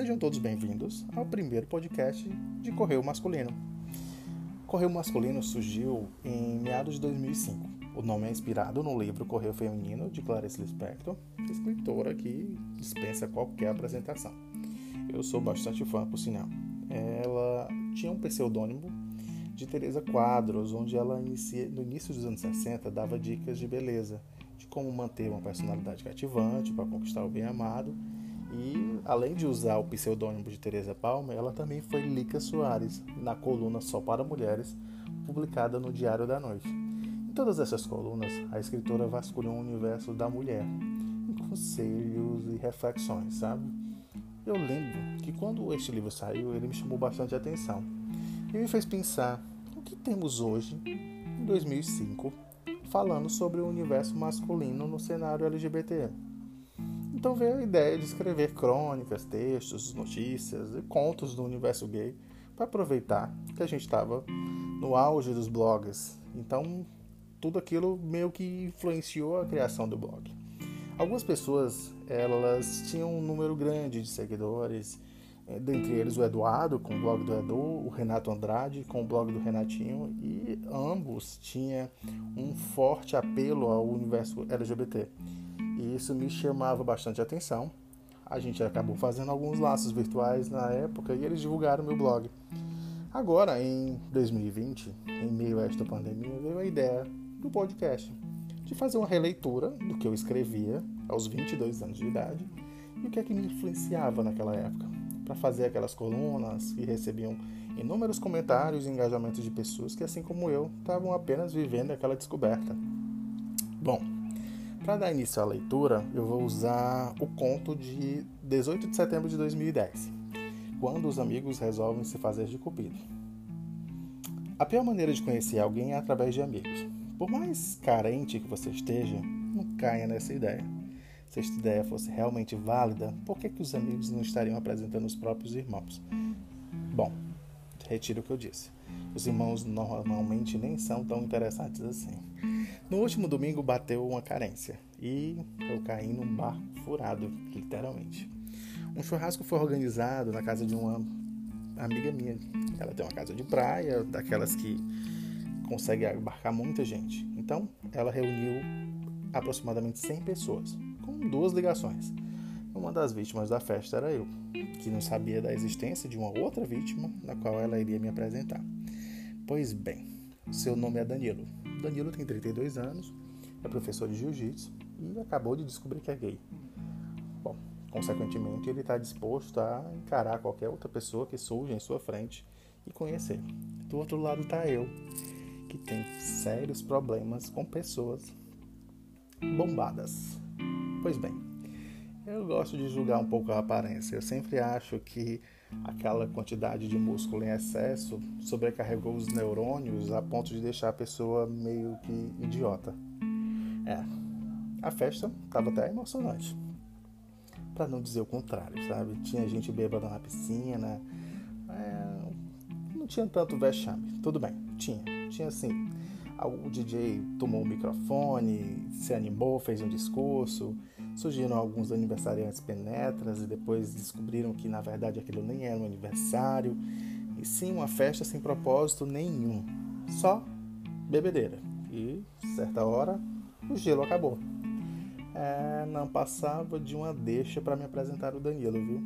Sejam todos bem-vindos ao primeiro podcast de Correio Masculino. Correio Masculino surgiu em meados de 2005. O nome é inspirado no livro Correio Feminino de Clarice Lispector, escritora que dispensa qualquer apresentação. Eu sou bastante fã, por sinal. Ela tinha um pseudônimo de Teresa Quadros, onde ela inicia, no início dos anos 60 dava dicas de beleza, de como manter uma personalidade cativante para conquistar o bem amado e, além de usar o pseudônimo de Teresa Palmer, ela também foi Lica Soares na coluna Só para Mulheres, publicada no Diário da Noite. Em todas essas colunas, a escritora vasculhou o universo da mulher, em conselhos e reflexões, sabe? Eu lembro que quando este livro saiu, ele me chamou bastante atenção e me fez pensar o que temos hoje, em 2005, falando sobre o universo masculino no cenário LGBT. Então veio a ideia de escrever crônicas, textos, notícias e contos do universo gay para aproveitar que a gente estava no auge dos blogs. Então tudo aquilo meio que influenciou a criação do blog. Algumas pessoas elas tinham um número grande de seguidores, eh, dentre eles o Eduardo com o blog do Edu, o Renato Andrade com o blog do Renatinho e ambos tinham um forte apelo ao universo LGBT. E isso me chamava bastante atenção. A gente acabou fazendo alguns laços virtuais na época e eles divulgaram meu blog. Agora, em 2020, em meio a esta pandemia, veio a ideia do podcast de fazer uma releitura do que eu escrevia aos 22 anos de idade e o que é que me influenciava naquela época, para fazer aquelas colunas que recebiam inúmeros comentários e engajamentos de pessoas que, assim como eu, estavam apenas vivendo aquela descoberta. Bom, para dar início à leitura, eu vou usar o conto de 18 de setembro de 2010, quando os amigos resolvem se fazer de cupido. A pior maneira de conhecer alguém é através de amigos. Por mais carente que você esteja, não caia nessa ideia. Se esta ideia fosse realmente válida, por que, que os amigos não estariam apresentando os próprios irmãos? Bom, retiro o que eu disse. Os irmãos normalmente nem são tão interessantes assim. No último domingo bateu uma carência e eu caí num barco furado, literalmente. Um churrasco foi organizado na casa de uma amiga minha. Ela tem uma casa de praia, daquelas que consegue abarcar muita gente. Então, ela reuniu aproximadamente 100 pessoas, com duas ligações. Uma das vítimas da festa era eu, que não sabia da existência de uma outra vítima na qual ela iria me apresentar. Pois bem, seu nome é Danilo. Danilo tem 32 anos, é professor de jiu-jitsu e acabou de descobrir que é gay. Bom, consequentemente, ele está disposto a encarar qualquer outra pessoa que surja em sua frente e conhecer. Do outro lado está eu, que tem sérios problemas com pessoas bombadas. Pois bem, eu gosto de julgar um pouco a aparência. Eu sempre acho que aquela quantidade de músculo em excesso sobrecarregou os neurônios a ponto de deixar a pessoa meio que idiota. É, a festa estava até emocionante. Para não dizer o contrário, sabe? Tinha gente bêbada na piscina. É, não tinha tanto vexame. Tudo bem, tinha. Tinha assim. O DJ tomou o microfone, se animou, fez um discurso Surgiram alguns aniversariantes penetras e depois descobriram que na verdade aquilo nem era um aniversário, e sim uma festa sem propósito nenhum, só bebedeira. E, certa hora, o gelo acabou. É, não passava de uma deixa para me apresentar o Danilo, viu?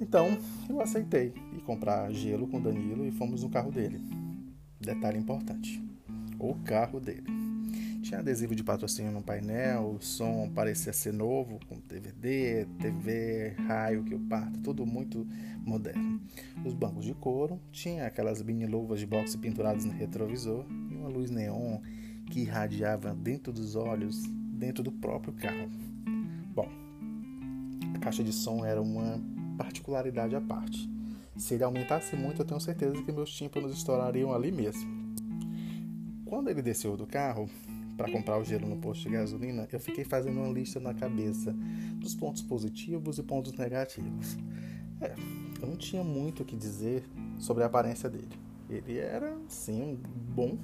Então eu aceitei e comprar gelo com o Danilo e fomos no carro dele. Detalhe importante: o carro dele. Tinha adesivo de patrocínio no painel, o som parecia ser novo, com DVD, TV, raio que eu parto, tudo muito moderno. Os bancos de couro, tinha aquelas mini luvas de boxe penduradas no retrovisor e uma luz neon que irradiava dentro dos olhos, dentro do próprio carro. Bom, a caixa de som era uma particularidade à parte. Se ele aumentasse muito, eu tenho certeza que meus tímpanos estourariam ali mesmo. Quando ele desceu do carro, para comprar o gelo no posto de gasolina, eu fiquei fazendo uma lista na cabeça dos pontos positivos e pontos negativos. É, eu não tinha muito o que dizer sobre a aparência dele. Ele era, sim, um bom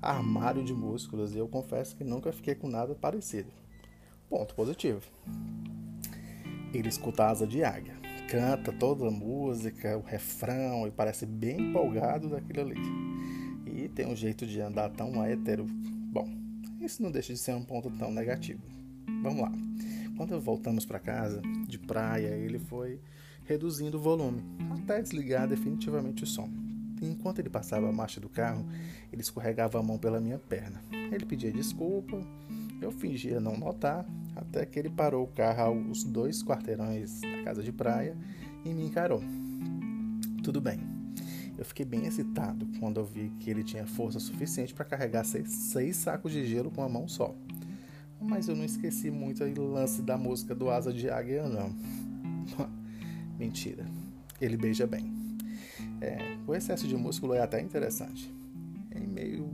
armário de músculos e eu confesso que nunca fiquei com nada parecido. Ponto positivo. Ele escuta asa de águia. canta toda a música, o refrão, e parece bem empolgado daquilo ali. E tem um jeito de andar tão hétero. Bom, isso não deixa de ser um ponto tão negativo. Vamos lá. Quando voltamos para casa de praia, ele foi reduzindo o volume, até desligar definitivamente o som. Enquanto ele passava a marcha do carro, ele escorregava a mão pela minha perna. Ele pedia desculpa, eu fingia não notar, até que ele parou o carro aos dois quarteirões da casa de praia e me encarou. Tudo bem. Eu fiquei bem excitado quando eu vi que ele tinha força suficiente para carregar seis, seis, sacos de gelo com a mão só. Mas eu não esqueci muito o lance da música do Asa de Águia, não. Mentira. Ele beija bem. É, o excesso de músculo é até interessante. É meio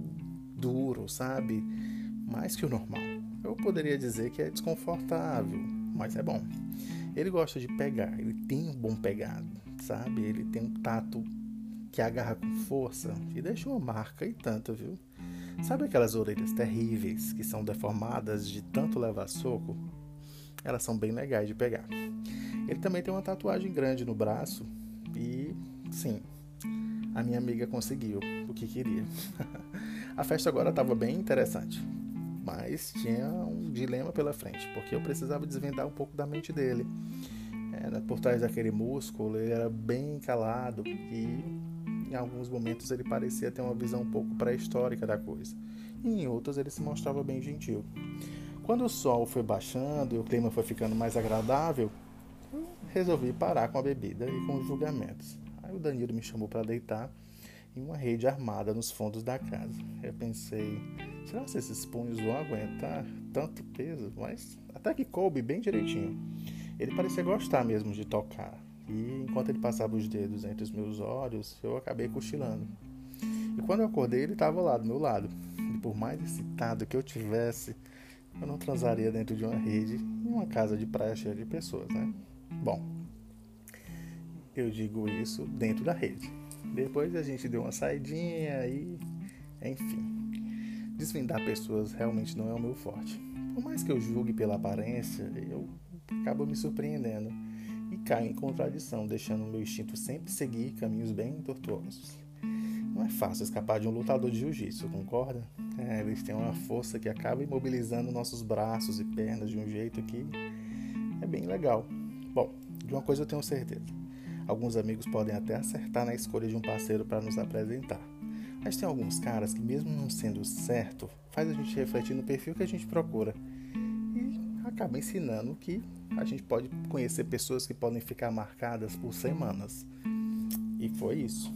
duro, sabe? Mais que o normal. Eu poderia dizer que é desconfortável, mas é bom. Ele gosta de pegar, ele tem um bom pegado, sabe? Ele tem um tato que agarra com força e deixa uma marca e tanto, viu? Sabe aquelas orelhas terríveis que são deformadas de tanto levar soco? Elas são bem legais de pegar. Ele também tem uma tatuagem grande no braço e, sim, a minha amiga conseguiu o que queria. a festa agora estava bem interessante, mas tinha um dilema pela frente, porque eu precisava desvendar um pouco da mente dele. Era, por trás daquele músculo, ele era bem calado e em alguns momentos ele parecia ter uma visão um pouco pré-histórica da coisa. E em outros ele se mostrava bem gentil. Quando o sol foi baixando e o clima foi ficando mais agradável, resolvi parar com a bebida e com os julgamentos. Aí o Danilo me chamou para deitar em uma rede armada nos fundos da casa. Eu pensei, será que esses punhos vão aguentar tanto peso? Mas até que coube bem direitinho. Ele parecia gostar mesmo de tocar. E enquanto ele passava os dedos entre os meus olhos, eu acabei cochilando. E quando eu acordei, ele estava lá do meu lado. E por mais excitado que eu tivesse, eu não transaria dentro de uma rede em uma casa de praia cheia de pessoas, né? Bom, eu digo isso dentro da rede. Depois a gente deu uma saidinha e, enfim, desvendar pessoas realmente não é o meu forte. Por mais que eu julgue pela aparência, eu acabo me surpreendendo caio em contradição, deixando o meu instinto sempre seguir caminhos bem tortuosos. Não é fácil escapar de um lutador de jiu-jitsu, concorda? É, eles têm uma força que acaba imobilizando nossos braços e pernas de um jeito que é bem legal. Bom, de uma coisa eu tenho certeza. Alguns amigos podem até acertar na escolha de um parceiro para nos apresentar. Mas tem alguns caras que, mesmo não sendo certo, faz a gente refletir no perfil que a gente procura acaba ensinando que a gente pode conhecer pessoas que podem ficar marcadas por semanas. E foi isso.